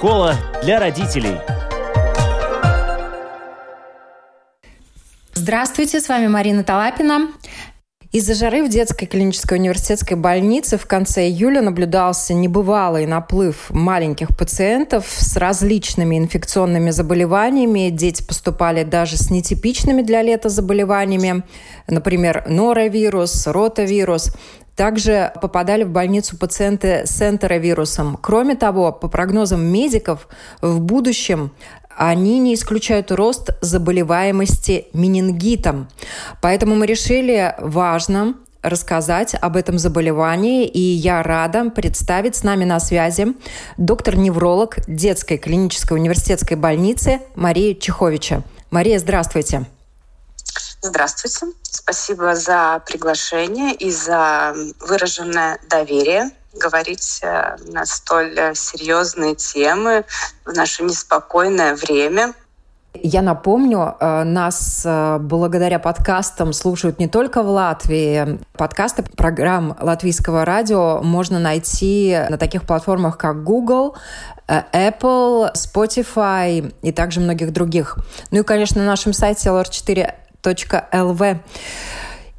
Школа для родителей. Здравствуйте, с вами Марина Талапина. Из-за жары в детской клинической университетской больнице в конце июля наблюдался небывалый наплыв маленьких пациентов с различными инфекционными заболеваниями. Дети поступали даже с нетипичными для лета заболеваниями, например, норовирус, ротавирус. Также попадали в больницу пациенты с энтеровирусом. Кроме того, по прогнозам медиков, в будущем они не исключают рост заболеваемости менингитом. Поэтому мы решили важно рассказать об этом заболевании, и я рада представить с нами на связи доктор-невролог детской клинической университетской больницы Мария Чеховича. Мария, здравствуйте. Здравствуйте. Спасибо за приглашение и за выраженное доверие говорить э, на столь э, серьезные темы в наше неспокойное время. Я напомню, э, нас благодаря подкастам слушают не только в Латвии. Подкасты программ латвийского радио можно найти на таких платформах, как Google, Apple, Spotify и также многих других. Ну и, конечно, на нашем сайте lr4.lv.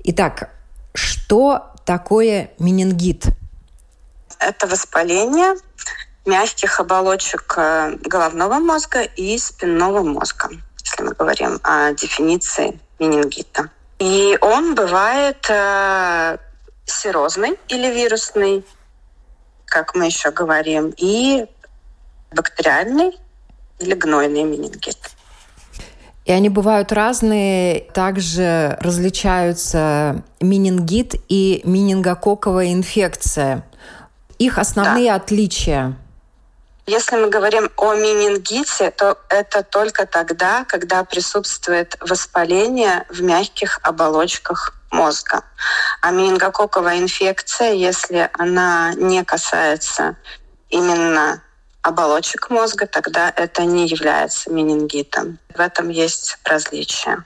Итак, что такое менингит? Это воспаление мягких оболочек э, головного мозга и спинного мозга, если мы говорим о дефиниции менингита. И он бывает э, серозный или вирусный, как мы еще говорим, и бактериальный или гнойный менингит. И они бывают разные. Также различаются менингит и менингококковая инфекция. Их основные да. отличия. Если мы говорим о менингите, то это только тогда, когда присутствует воспаление в мягких оболочках мозга. А менингококковая инфекция, если она не касается именно оболочек мозга, тогда это не является менингитом. В этом есть различие.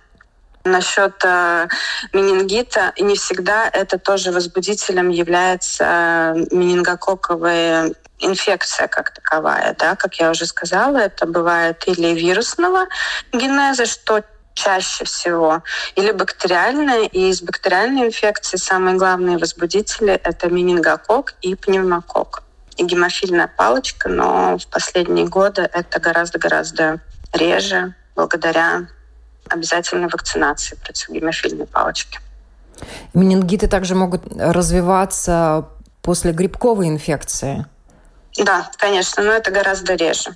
Насчет э, менингита, не всегда это тоже возбудителем является э, менингококковая инфекция как таковая. Да? Как я уже сказала, это бывает или вирусного генеза, что чаще всего, или бактериальная. И из бактериальной инфекции самые главные возбудители — это менингокок и пневмокок. И гемофильная палочка, но в последние годы это гораздо-гораздо реже благодаря обязательной вакцинации против гемофильной палочки. Менингиты также могут развиваться после грибковой инфекции. Да, конечно, но это гораздо реже.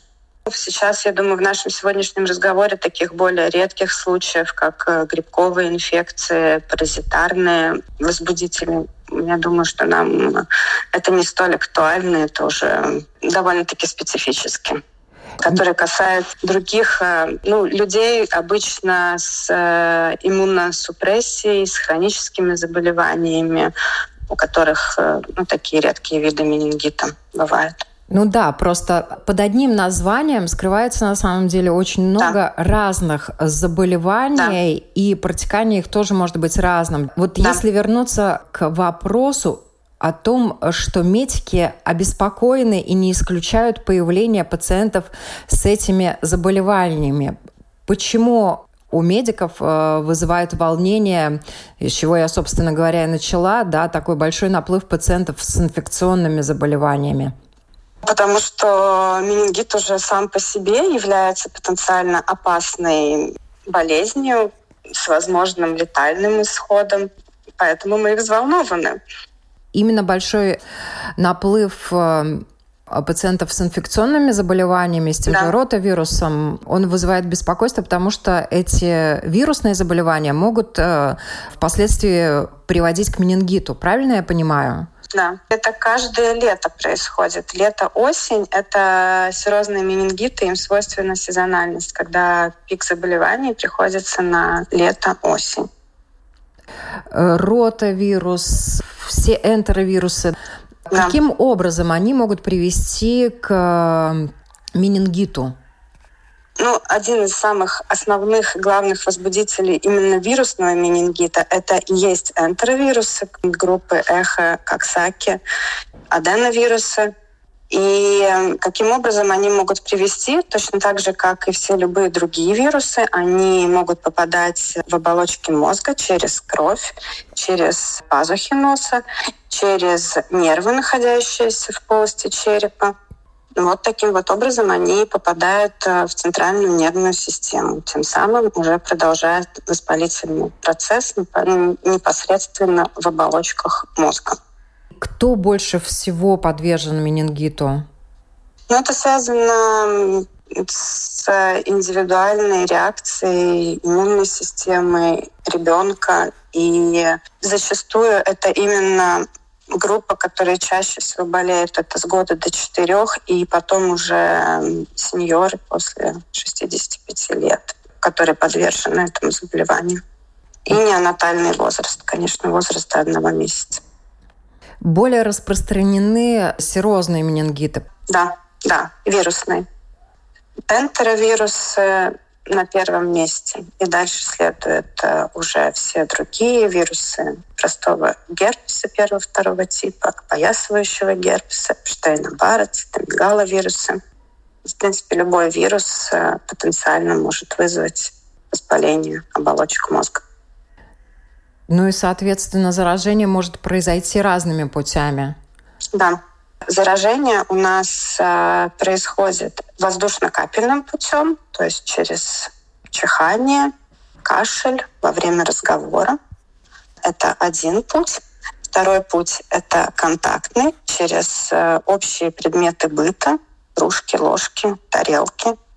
Сейчас, я думаю, в нашем сегодняшнем разговоре таких более редких случаев, как э, грибковые инфекции, паразитарные возбудители, я думаю, что нам это не столь актуально, это уже довольно-таки специфически которые касаются других э, ну, людей обычно с э, иммуносупрессией, с хроническими заболеваниями, у которых э, ну, такие редкие виды менингита бывают. Ну да, просто под одним названием скрывается на самом деле очень много да. разных заболеваний, да. и протекание их тоже может быть разным. Вот да. если вернуться к вопросу, о том, что медики обеспокоены и не исключают появление пациентов с этими заболеваниями. Почему у медиков э, вызывает волнение, из чего я, собственно говоря, и начала, да, такой большой наплыв пациентов с инфекционными заболеваниями? Потому что менингит уже сам по себе является потенциально опасной болезнью с возможным летальным исходом. Поэтому мы их взволнованы именно большой наплыв э, пациентов с инфекционными заболеваниями, с тем да. же ротавирусом, он вызывает беспокойство, потому что эти вирусные заболевания могут э, впоследствии приводить к менингиту. Правильно я понимаю? Да, это каждое лето происходит. Лето-осень — это серозные менингиты, им свойственна сезональность, когда пик заболеваний приходится на лето-осень. Э, ротавирус, все энтеровирусы. Да. Каким образом они могут привести к э, менингиту? Ну, один из самых основных главных возбудителей именно вирусного менингита это и есть энтеровирусы группы эхо, коксаки, аденовирусы, И каким образом они могут привести, точно так же, как и все любые другие вирусы, они могут попадать в оболочки мозга через кровь, через пазухи носа, через нервы, находящиеся в полости черепа. Вот таким вот образом они попадают э, в центральную нервную систему, тем самым уже продолжает воспалительный процесс непосредственно в оболочках мозга. Кто больше всего подвержен менингиту? Ну, это связано с индивидуальной реакцией иммунной системы ребенка. И зачастую это именно группа, которая чаще всего болеет, это с года до четырех, и потом уже сеньоры после 65 лет, которые подвержены этому заболеванию. И неонатальный возраст, конечно, возраст до одного месяца. Более распространены серозные менингиты. Да, да, вирусные. Энтеровирусы на первом месте. И дальше следуют э, уже все другие вирусы простого герпеса первого-второго типа, опоясывающего герпеса, Штейна-Барра, цитомегаловирусы. В принципе, любой вирус э, потенциально может вызвать воспаление оболочек мозга. Ну и, соответственно, заражение может произойти разными путями. Да. Заражение у нас э, происходит воздушно-капельным путем, то есть через чихание, кашель во время разговора. Это один путь. Второй путь — это контактный, через э, общие предметы быта, кружки, ложки, тарелки —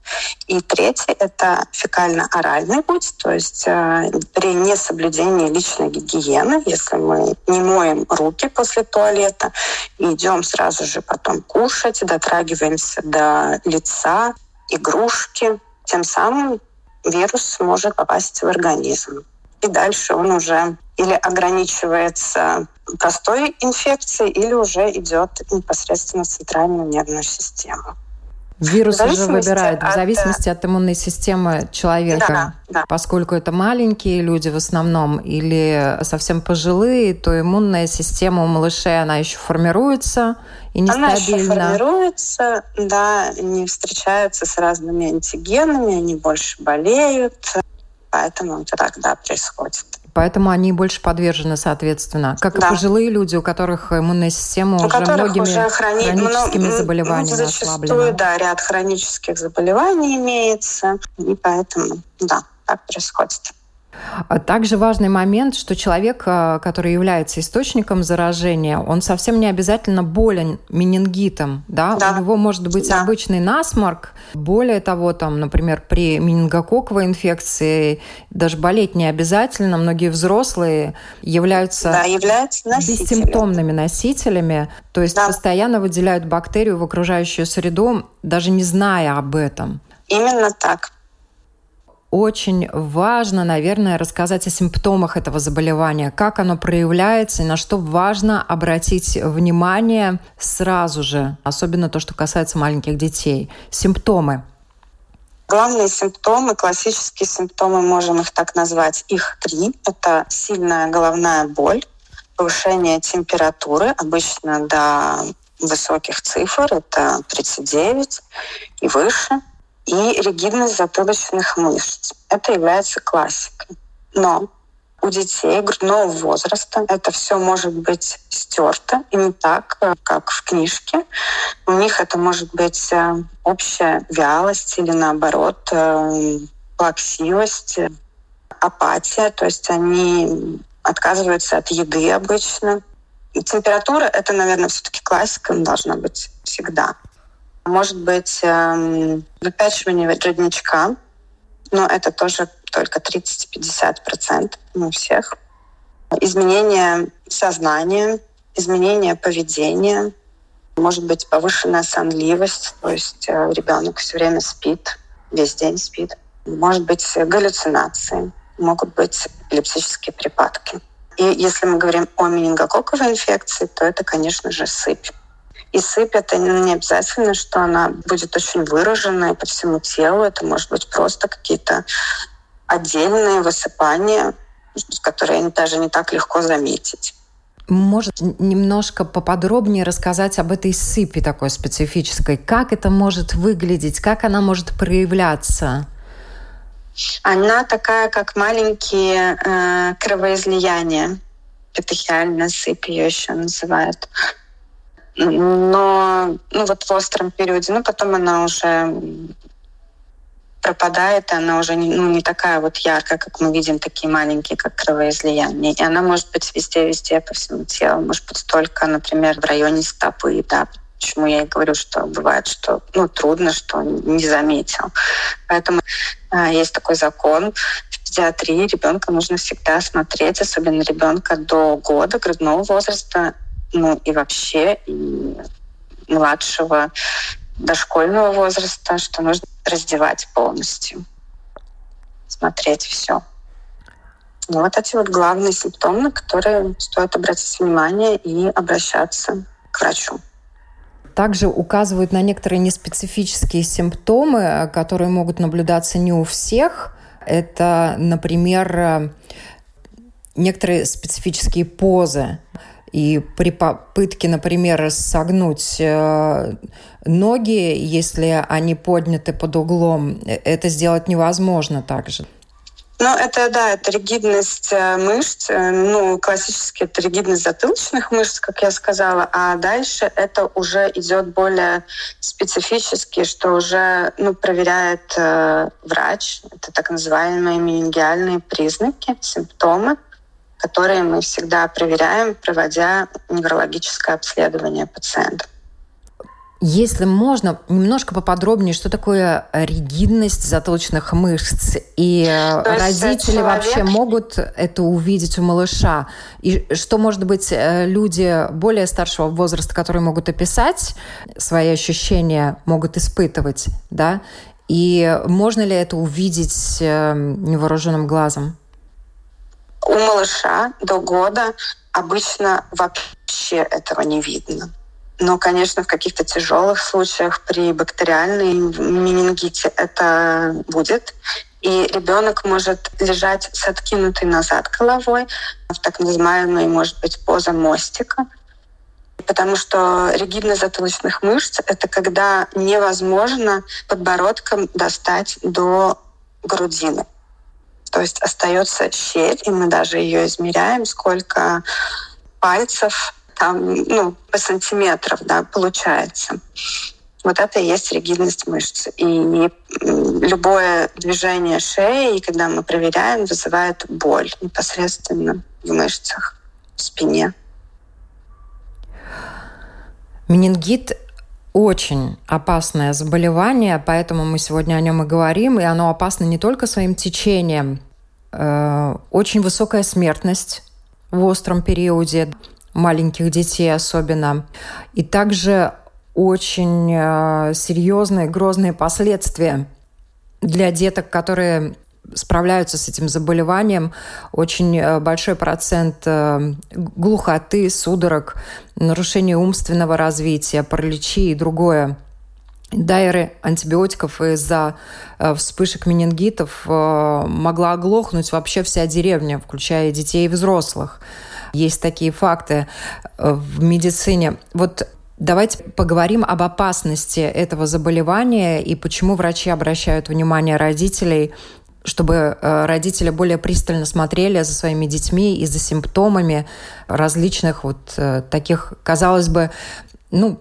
и третий – это фекально-оральный путь, то есть э, при несоблюдении личной гигиены, если мы не моем руки после туалета, идем сразу же потом кушать, дотрагиваемся до лица, игрушки, тем самым вирус может попасть в организм. И дальше он уже или ограничивается простой инфекцией, или уже идет непосредственно в центральную нервную систему. Вирус уже выбирает в зависимости от иммунной системы человека. Да, да. Поскольку это маленькие люди в основном или совсем пожилые, то иммунная система у малышей, она еще формируется и нестабильна. Она еще формируется, да, не встречаются с разными антигенами, они больше болеют, поэтому это тогда происходит. Поэтому они больше подвержены, соответственно, как да. и пожилые люди, у которых иммунная система у уже многими уже хрони... хроническими ну, заболеваниями зачастую, ослаблена. да, ряд хронических заболеваний имеется, и поэтому, да, так происходит. А также важный момент, что человек, а, который является источником заражения, он совсем не обязательно болен менингитом. Да? Да. У него может быть да. обычный насморк. Более того, там, например, при менингококковой инфекции даже болеть не обязательно. Многие взрослые являются, да, являются носителями. бессимптомными носителями. То есть да. постоянно выделяют бактерию в окружающую среду, даже не зная об этом. Именно так очень важно, наверное, рассказать о симптомах этого заболевания, как оно проявляется и на что важно обратить внимание сразу же, особенно то, что касается маленьких детей. Симптомы. Главные симптомы, классические симптомы, можем их так назвать, их три. Это сильная головная боль, повышение температуры, обычно до высоких цифр, это 39 и выше – и ригидность затылочных мышц. Это является классикой. Но у детей грудного возраста это все может быть стерто и не так, э, как в книжке. У них это может быть э, общая вялость или наоборот э, плаксивость, апатия, то есть они отказываются от еды обычно. И температура — это, наверное, все-таки классика, должна быть всегда. Может быть, эм, выпячивание родничка, но это тоже только 30-50% у всех. Изменение сознания, изменение поведения, может быть повышенная сонливость, то есть э, ребенок все время спит, весь день спит. Может быть галлюцинации, могут быть эпилептические припадки. И если мы говорим о менингококковой инфекции, то это, конечно же, сыпь. И сыпь это не обязательно, что она будет очень выраженная по всему телу. Это может быть просто какие-то отдельные высыпания, которые даже не так легко заметить. может немножко поподробнее рассказать об этой сыпи такой специфической? Как это может выглядеть? Как она может проявляться? Она такая, как маленькие э, кровоизлияния. Петехиальная сыпь ее еще называют. Но ну, вот в остром периоде, ну потом она уже пропадает, и она уже не, ну, не такая вот яркая, как мы видим, такие маленькие, как кровоизлияния. И она может быть везде-везде по всему телу. Может быть только, например, в районе стопы, да, почему я и говорю, что бывает, что ну, трудно, что не заметил. Поэтому э, есть такой закон в педиатрии. Ребенка нужно всегда смотреть, особенно ребенка до года грудного возраста, ну и вообще и младшего дошкольного возраста, что нужно раздевать полностью, смотреть все. Ну, вот эти вот главные симптомы, на которые стоит обратить внимание и обращаться к врачу. Также указывают на некоторые неспецифические симптомы, которые могут наблюдаться не у всех. Это, например, некоторые специфические позы. И при попытке, например, согнуть э, ноги, если они подняты под углом, э, это сделать невозможно также. Ну, это, да, это ригидность э, мышц. Ну, классически это ригидность затылочных мышц, как я сказала. А дальше это уже идет более специфически, что уже ну, проверяет э, врач. Это так называемые менингиальные признаки, симптомы которые мы всегда проверяем, проводя неврологическое обследование пациента. Если можно, немножко поподробнее, что такое ригидность затылочных мышц? И То родители человек... вообще могут это увидеть у малыша? И что, может быть, э, люди более старшего возраста, которые могут описать свои ощущения, могут испытывать, да? И можно ли это увидеть э, невооруженным глазом? У малыша до года обычно вообще этого не видно. Но, конечно, в каких-то тяжелых случаях при бактериальной менингите это будет. И ребенок может лежать с откинутой назад головой в так называемой, может быть, поза мостика. Потому что ригидность затылочных мышц — это когда невозможно подбородком достать до грудины. То есть остается щель, и мы даже ее измеряем, сколько пальцев там, ну, по сантиметров, да, получается. Вот это и есть ригидность мышц. И любое движение шеи, когда мы проверяем, вызывает боль непосредственно в мышцах, в спине. Менингит очень опасное заболевание, поэтому мы сегодня о нем и говорим, и оно опасно не только своим течением. Э, очень высокая смертность в остром периоде, маленьких детей особенно. И также очень э, серьезные, грозные последствия для деток, которые справляются с этим заболеванием. Очень э, большой процент э, глухоты, судорог, нарушения умственного развития, параличи и другое. Дайры антибиотиков из-за э, вспышек менингитов могла оглохнуть вообще вся деревня, включая детей и взрослых. Есть такие факты в медицине. Вот Давайте поговорим об опасности этого заболевания и почему врачи обращают внимание родителей чтобы э, родители более пристально смотрели за своими детьми и за симптомами различных вот э, таких, казалось бы, ну,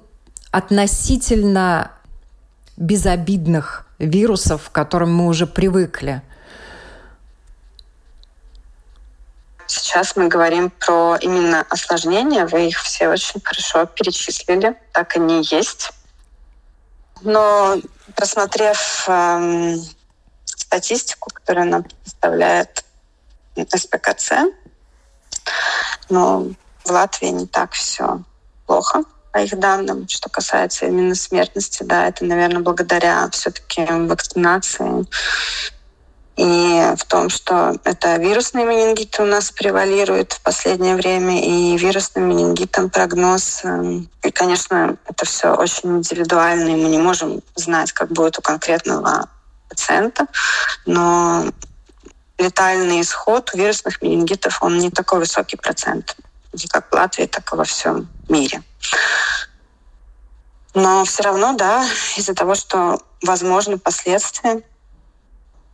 относительно безобидных вирусов, к которым мы уже привыкли. Сейчас мы говорим про именно осложнения. Вы их все очень хорошо перечислили. Так они есть. Но просмотрев эм, статистику, которую нам представляет СПКЦ. Но в Латвии не так все плохо по их данным, что касается именно смертности, да, это, наверное, благодаря все-таки вакцинации и в том, что это вирусные менингиты у нас превалируют в последнее время, и вирусным менингитом прогноз. Эм, и, конечно, это все очень индивидуально, и мы не можем знать, как будет у конкретного пациента, но летальный исход у вирусных менингитов, он не такой высокий процент. как в Латвии, так и во всем мире. Но все равно, да, из-за того, что возможны последствия,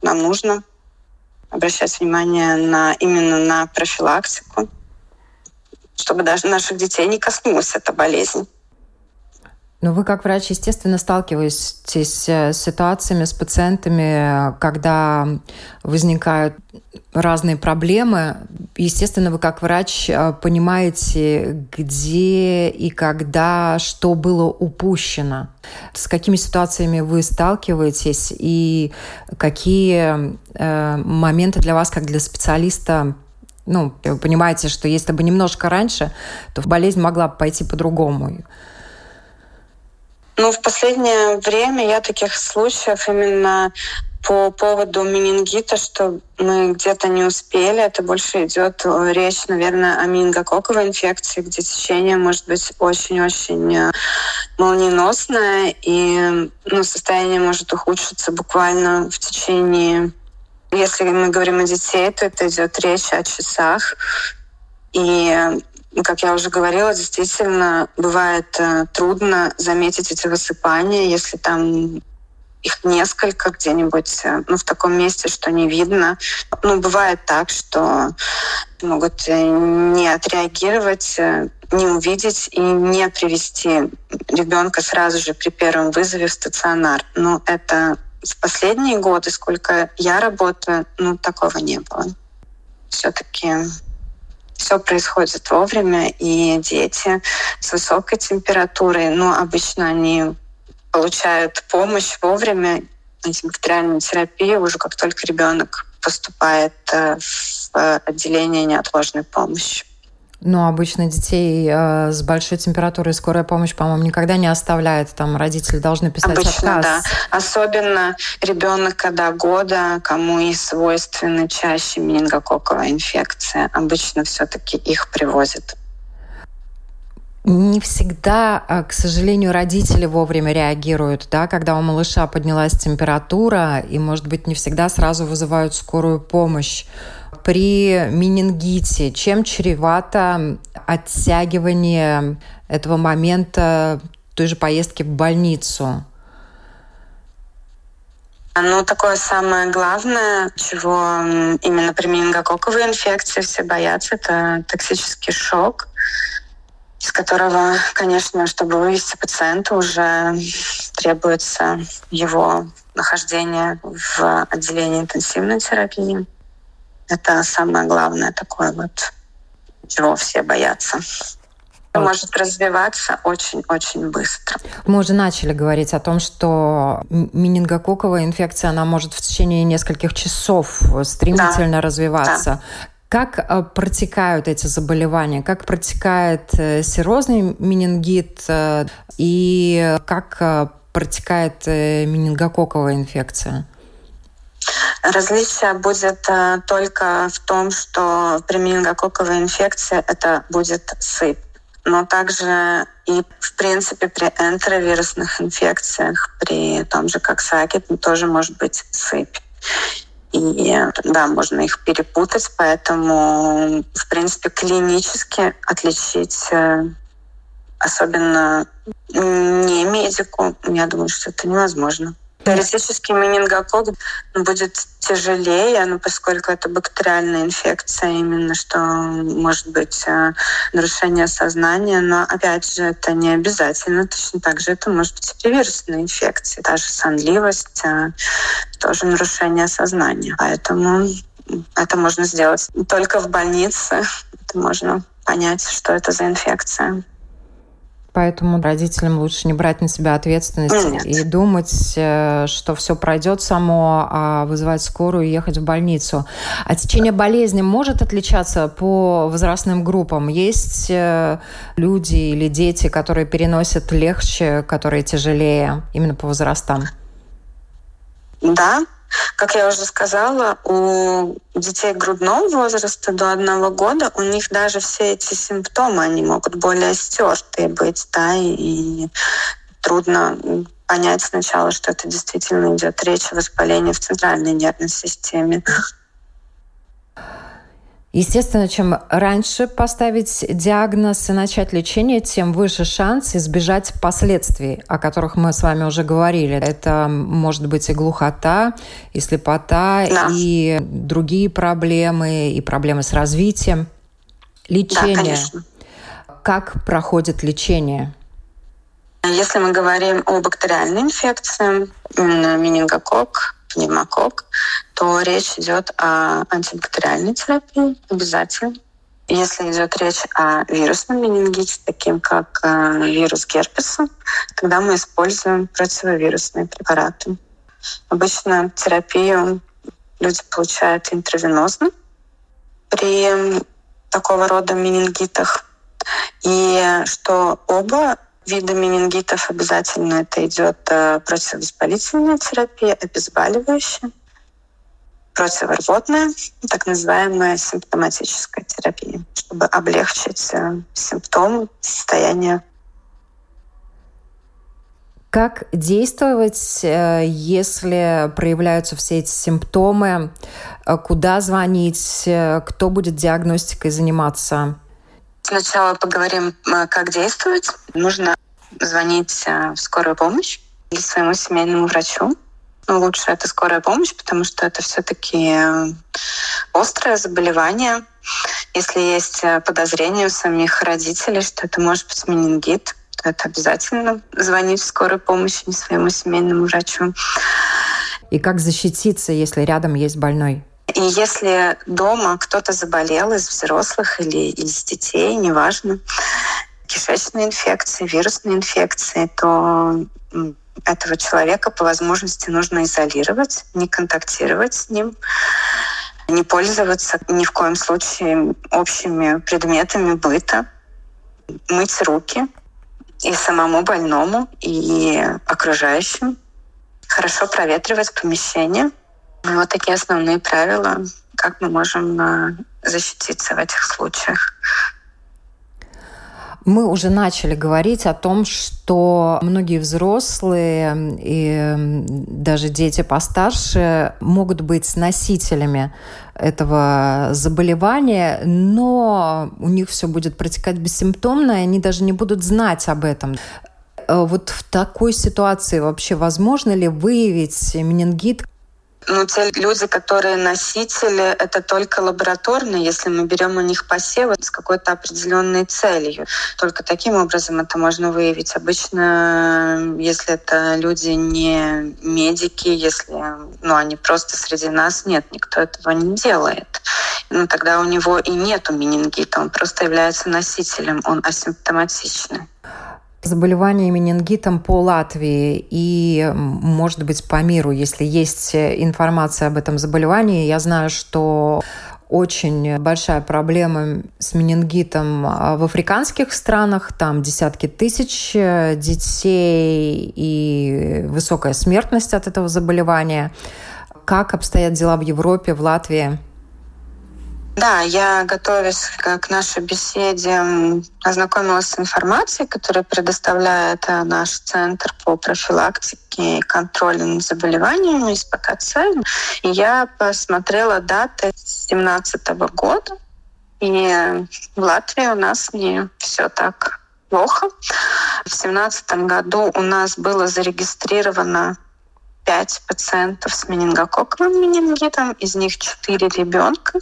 нам нужно обращать внимание на, именно на профилактику, чтобы даже наших детей не коснулась эта болезнь. Но вы как врач, естественно, сталкиваетесь э, с ситуациями, с пациентами, когда возникают разные проблемы. Естественно, вы как врач э, понимаете, где и когда что было упущено. С какими ситуациями вы сталкиваетесь и какие э, моменты для вас, как для специалиста, ну, вы понимаете, что если бы немножко раньше, то болезнь могла бы пойти по-другому. Ну, в последнее время я таких случаев именно по поводу менингита, что мы где-то не успели. Это больше идет речь, наверное, о менингококковой инфекции, где течение может быть очень-очень э, молниеносное, и ну, состояние может ухудшиться буквально в течение если мы говорим о детей, то это идет речь о часах. И как я уже говорила, действительно бывает э, трудно заметить эти высыпания, если там их несколько где-нибудь э, ну, в таком месте, что не видно. Ну, бывает так, что могут э, не отреагировать, не увидеть и не привести ребенка сразу же при первом вызове в стационар. Но это в последние годы, сколько я работаю, ну, такого не было. Все-таки все происходит вовремя, и дети с высокой температурой, ну, обычно они получают помощь вовремя, антибактериальную терапию уже как только ребенок поступает э, в отделение неотложной помощи. Но обычно детей э, с большой температурой скорая помощь, по-моему, никогда не оставляет. Там родители должны писать обычно, отказ. да. Особенно ребенок, когда года, кому и свойственны чаще менингококковая инфекция. Обычно все-таки их привозят. Не всегда, э, к сожалению, родители вовремя реагируют, да, когда у малыша поднялась температура, и, может быть, не всегда сразу вызывают скорую помощь при менингите? Чем чревато оттягивание этого момента той же поездки в больницу? Ну, такое самое главное, чего именно при менингококковой инфекции все боятся, это токсический шок, из которого, конечно, чтобы вывести пациента, уже требуется его нахождение в отделении интенсивной терапии. Это самое главное такое вот, чего все боятся может развиваться очень-очень быстро. Мы уже начали говорить о том, что менингококковая инфекция, она может в течение нескольких часов стремительно да. развиваться. Да. Как э, протекают эти заболевания? Как протекает э, серозный менингит э, и как протекает менингококковая инфекция? Различие будет э, только в том, что при менингококковой инфекции это будет сыпь. Но также и, в принципе, при энтеровирусных инфекциях, при том же, как сакет, тоже может быть сыпь. И да, можно их перепутать, поэтому, в принципе, клинически отличить э, особенно не медику, я думаю, что это невозможно. Теоретически менингокок будет тяжелее, но поскольку это бактериальная инфекция, именно что может быть э, нарушение сознания, но опять же это не обязательно. Точно так же это может быть и вирусная инфекция, даже сонливость, э, тоже нарушение сознания. Поэтому это можно сделать только в больнице. Это можно понять, что это за инфекция поэтому родителям лучше не брать на себя ответственность Нет. и думать, э, что все пройдет само, а вызывать скорую и ехать в больницу. А течение болезни может отличаться по возрастным группам? Есть э, люди или дети, которые переносят легче, которые тяжелее, именно по возрастам? Да, как я уже сказала, у детей грудного возраста до одного года у них даже все эти симптомы, они могут более стертые быть, да, и трудно понять сначала, что это действительно идет речь о воспалении в центральной нервной системе. Естественно, чем раньше поставить диагноз и начать лечение, тем выше шанс избежать последствий, о которых мы с вами уже говорили. Это может быть и глухота, и слепота, да. и другие проблемы, и проблемы с развитием. Лечение. Да, как проходит лечение? Если мы говорим о бактериальной инфекции, менингокок, пневмокок, то речь идет о антибактериальной терапии обязательно. Если идет речь о вирусном менингите, таким как э, вирус герпеса, тогда мы используем противовирусные препараты. Обычно терапию люди получают интравенозно при такого рода менингитах. И что оба вида менингитов обязательно это идет э, противовоспалительная терапия, обезболивающая, противорвотная, так называемая симптоматическая терапия, чтобы облегчить э, симптомы, состояние как действовать, э, если проявляются все эти симптомы? Куда звонить? Кто будет диагностикой заниматься? Сначала поговорим, как действовать. Нужно звонить в скорую помощь или своему семейному врачу ну, лучше это скорая помощь, потому что это все-таки э, острое заболевание. Если есть э, подозрение у самих родителей, что это может быть менингит, то это обязательно звонить в скорую помощь, не своему семейному врачу. И как защититься, если рядом есть больной? И если дома кто-то заболел из взрослых или из детей, неважно, кишечной инфекции, вирусной инфекции, то этого человека по возможности нужно изолировать, не контактировать с ним, не пользоваться ни в коем случае общими предметами быта, мыть руки и самому больному, и окружающим, хорошо проветривать помещение. Вот такие основные правила, как мы можем э, защититься в этих случаях. Мы уже начали говорить о том, что многие взрослые и даже дети постарше могут быть носителями этого заболевания, но у них все будет протекать бессимптомно, и они даже не будут знать об этом. Э, вот в такой ситуации вообще возможно ли выявить менингит ну, те люди, которые носители, это только лабораторные, если мы берем у них посевы с какой-то определенной целью. Только таким образом это можно выявить. Обычно, если это люди не медики, если ну, они просто среди нас, нет, никто этого не делает. Ну, тогда у него и нету менингита, он просто является носителем, он асимптоматичный заболевание менингитом по Латвии и, может быть, по миру, если есть информация об этом заболевании. Я знаю, что очень большая проблема с менингитом в африканских странах. Там десятки тысяч детей и высокая смертность от этого заболевания. Как обстоят дела в Европе, в Латвии? Да, я, готовясь к нашей беседе, ознакомилась с информацией, которую предоставляет э, наш Центр по профилактике и контролю над заболеваниями из ПКЦ. И я посмотрела даты 2017 года, и в Латвии у нас не все так плохо. В 2017 году у нас было зарегистрировано 5 пациентов с менингококковым менингитом, из них 4 ребенка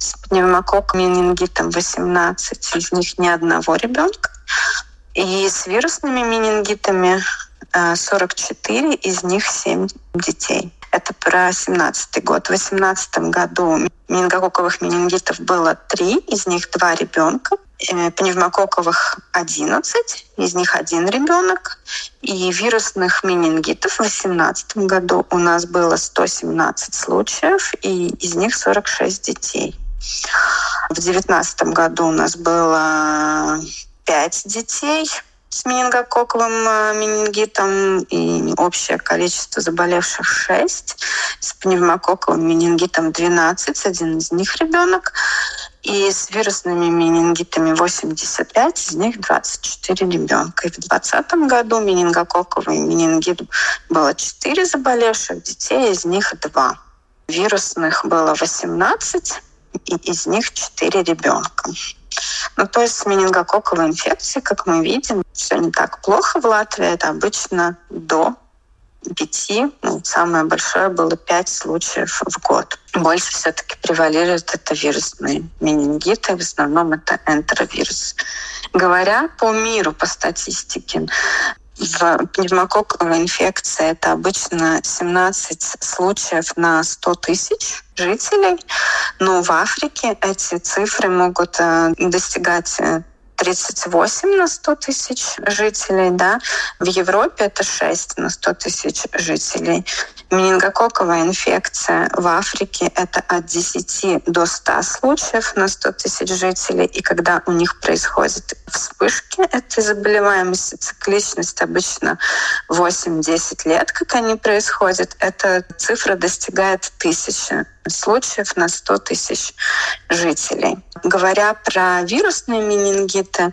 с пневмококком менингитом 18, из них ни одного ребенка. И с вирусными менингитами 44, э, из них 7 детей. Это про 17 год. В 2018 году менингококковых менингитов было 3, из них 2 ребенка. Э, пневмококковых 11, из них один ребенок. И вирусных менингитов в 2018 году у нас было 117 случаев, и из них 46 детей. В девятнадцатом году у нас было пять детей с менингококковым э, менингитом и общее количество заболевших 6. С пневмококковым менингитом 12, один из них ребенок. И с вирусными менингитами 85, из них 24 ребенка. И в 2020 году менингококковый менингит было 4 заболевших детей, из них 2. Вирусных было 18, и из них 4 ребенка. Ну, то есть с менингококковой инфекцией, как мы видим, все не так плохо в Латвии. Это обычно до пяти, ну, самое большое было пять случаев в год. Больше все-таки превалирует это вирусные менингиты, в основном это энтеровирус. Говоря по миру, по статистике, в пневмококковой инфекции. Это обычно 17 случаев на 100 тысяч жителей, но в Африке эти цифры могут э, достигать э, 38 на 100 тысяч жителей, да, в Европе это 6 на 100 тысяч жителей. Менингококковая инфекция в Африке это от 10 до 100 случаев на 100 тысяч жителей. И когда у них происходят вспышки этой заболеваемости, цикличность обычно 8-10 лет, как они происходят, эта цифра достигает тысячи случаев на 100 тысяч жителей. Говоря про вирусные менингиты,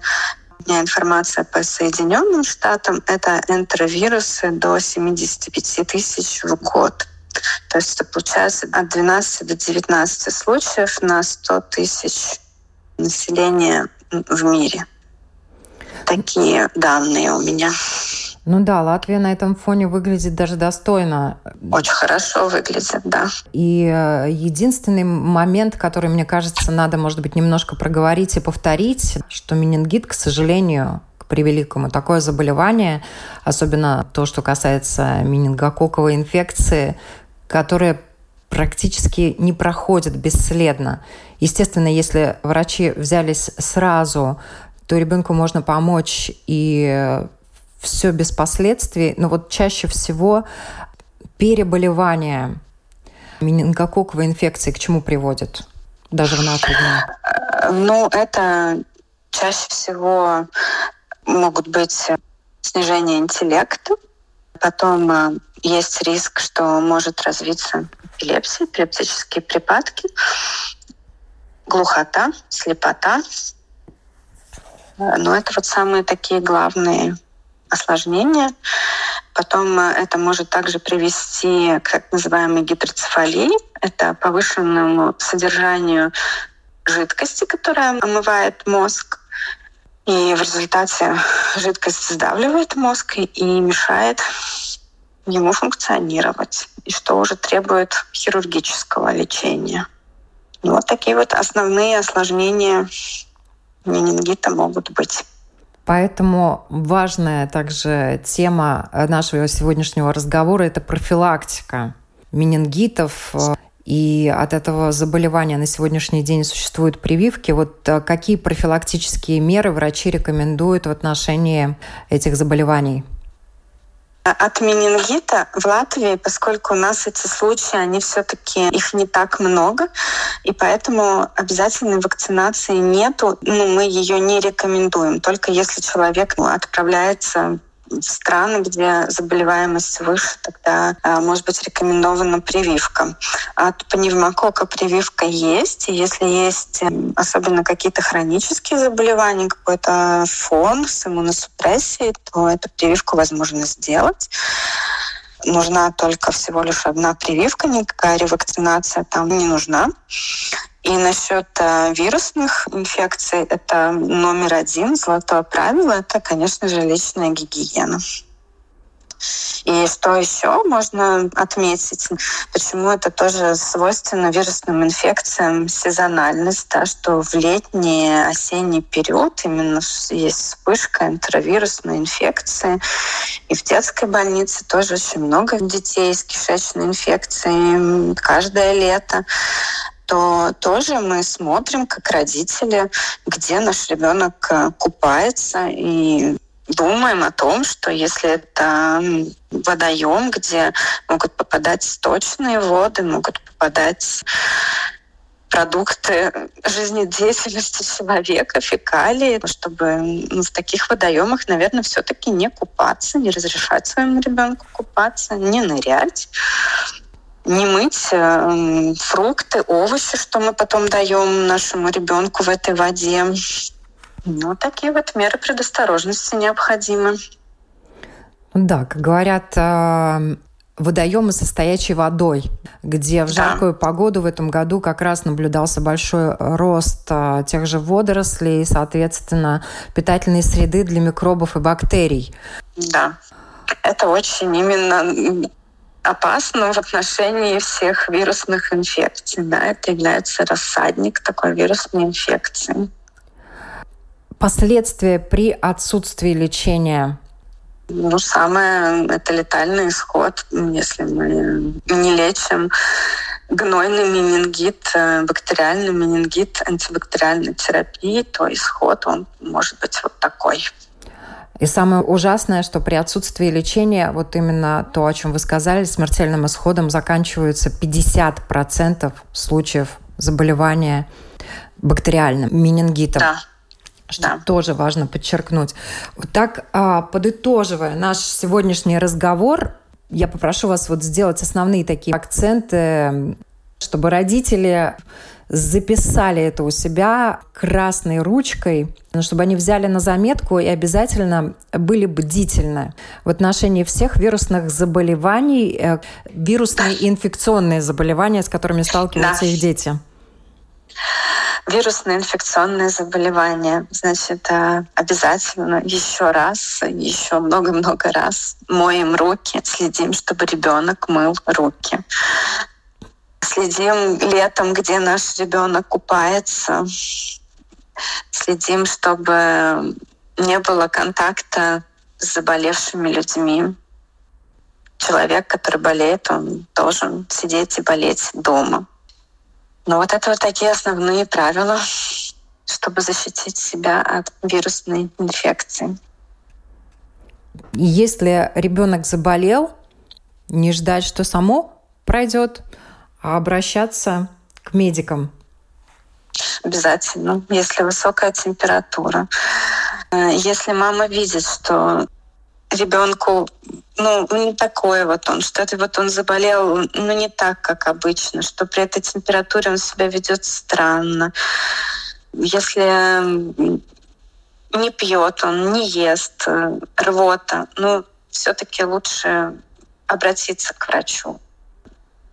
меня информация по Соединенным Штатам, это энтеровирусы до 75 тысяч в год. То есть это получается от 12 до 19 случаев на 100 тысяч населения в мире. Такие данные у меня. Ну да, Латвия на этом фоне выглядит даже достойно. Очень хорошо выглядит, да. И э, единственный момент, который, мне кажется, надо, может быть, немножко проговорить и повторить, что менингит, к сожалению, к превеликому, такое заболевание, особенно то, что касается менингококковой инфекции, которая практически не проходит бесследно. Естественно, если врачи взялись сразу, то ребенку можно помочь и все без последствий, но вот чаще всего переболевание менингококковой инфекции к чему приводит? Даже в наши дни. Ну, это чаще всего могут быть снижение интеллекта, потом э, есть риск, что может развиться эпилепсия, эпилептические припадки, глухота, слепота. Э, но это вот самые такие главные осложнения. Потом э, это может также привести к так называемой гидроцефалии. Это повышенному содержанию жидкости, которая омывает мозг. И в результате жидкость сдавливает мозг и мешает ему функционировать, и что уже требует хирургического лечения. Вот такие вот основные осложнения менингита могут быть. Поэтому важная также тема нашего сегодняшнего разговора – это профилактика менингитов. И от этого заболевания на сегодняшний день существуют прививки. Вот э, какие профилактические меры врачи рекомендуют в отношении этих заболеваний? От менингита в Латвии, поскольку у нас эти случаи, они все-таки их не так много, и поэтому обязательной вакцинации нету. Ну, мы ее не рекомендуем. Только если человек отправляется страны, где заболеваемость выше, тогда а, может быть рекомендована прививка. От пневмокока прививка есть. Если есть особенно какие-то хронические заболевания, какой-то фон с иммуносупрессией, то эту прививку возможно сделать нужна только всего лишь одна прививка, никакая ревакцинация там не нужна. И насчет э, вирусных инфекций, это номер один, золотое правило, это, конечно же, личная гигиена. И что еще можно отметить, почему это тоже свойственно вирусным инфекциям сезональность, да, что в летний осенний период именно есть вспышка энтеровирусной инфекции. И в детской больнице тоже очень много детей с кишечной инфекцией каждое лето то тоже мы смотрим, как родители, где наш ребенок э, купается и думаем о том, что если это водоем, где могут попадать сточные воды, могут попадать продукты жизнедеятельности человека, фекалии, чтобы в таких водоемах, наверное, все-таки не купаться, не разрешать своему ребенку купаться, не нырять не мыть э, фрукты, овощи, что мы потом даем нашему ребенку в этой воде. Ну, такие вот меры предосторожности необходимы. Да, как говорят, э, водоемы со стоячей водой, где в жаркую да. погоду в этом году как раз наблюдался большой рост а, тех же водорослей, соответственно, питательной среды для микробов и бактерий. Да, это очень именно опасно в отношении всех вирусных инфекций. Да, это является рассадник такой вирусной инфекции. Последствия при отсутствии лечения ну, самое это летальный исход, если мы не лечим гнойный менингит, э, бактериальный менингит антибактериальной терапии, то исход он может быть вот такой. И самое ужасное, что при отсутствии лечения, вот именно то, о чем вы сказали, смертельным исходом заканчиваются 50% случаев заболевания бактериальным менингитом. Да что да. тоже важно подчеркнуть. Вот так, а, подытоживая наш сегодняшний разговор, я попрошу вас вот сделать основные такие акценты, чтобы родители записали это у себя красной ручкой, чтобы они взяли на заметку и обязательно были бдительны в отношении всех вирусных заболеваний, э, вирусные и инфекционные заболевания, с которыми сталкиваются да. их дети вирусные инфекционные заболевания. Значит, э, обязательно еще раз, еще много-много раз моем руки, следим, чтобы ребенок мыл руки. Следим летом, где наш ребенок купается. Следим, чтобы не было контакта с заболевшими людьми. Человек, который болеет, он должен сидеть и болеть дома. Ну вот это вот такие основные правила, чтобы защитить себя от вирусной инфекции. Если ребенок заболел, не ждать, что само пройдет, обращаться к медикам. Обязательно, если высокая температура. Э, если мама видит, что ребенку ну, не такой вот он, что это вот он заболел, ну, не так, как обычно, что при этой температуре он себя ведет странно. Если не пьет он, не ест, э, рвота, ну, все-таки лучше обратиться к врачу.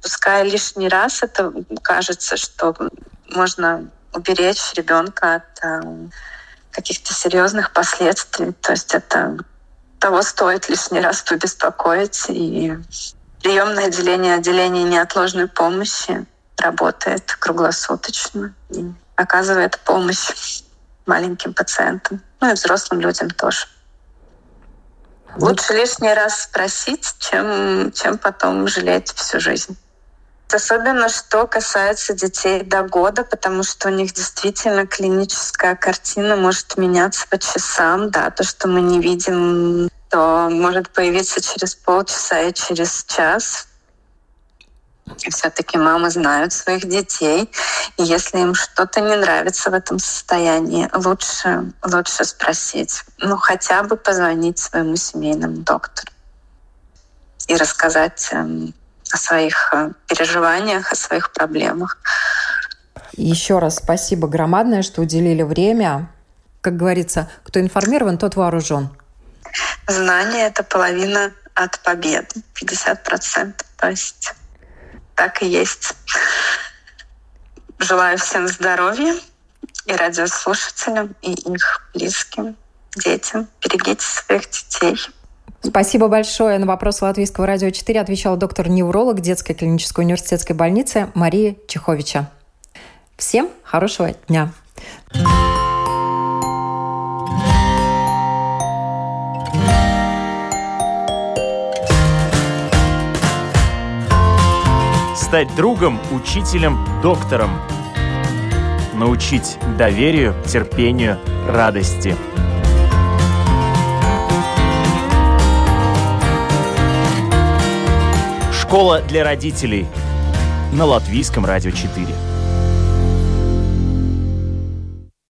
Пускай лишний раз это кажется, что можно уберечь ребенка от э, каких-то серьезных последствий. То есть это того стоит лишний раз побеспокоить. И приемное отделение, отделение неотложной помощи работает круглосуточно и оказывает помощь маленьким пациентам, ну и взрослым людям тоже. Лучше лишний раз спросить, чем, чем потом жалеть всю жизнь. Особенно что касается детей до года, потому что у них действительно клиническая картина может меняться по часам. Да, то, что мы не видим, то может появиться через полчаса и через час. Все-таки мамы знают своих детей. И если им что-то не нравится в этом состоянии, лучше, лучше спросить. Ну, хотя бы позвонить своему семейному доктору и рассказать эм, о своих э, переживаниях, о своих проблемах. Еще раз спасибо громадное, что уделили время. Как говорится, кто информирован, тот вооружен. Знание — это половина от победы, 50%. То есть так и есть. Желаю всем здоровья и радиослушателям, и их близким, детям. Берегите своих детей. Спасибо большое. На вопрос Латвийского радио 4 отвечала доктор-невролог детской клинической университетской больницы Мария Чеховича. Всем хорошего дня. Стать другом, учителем, доктором. Научить доверию, терпению, радости – Школа для родителей на Латвийском радио 4.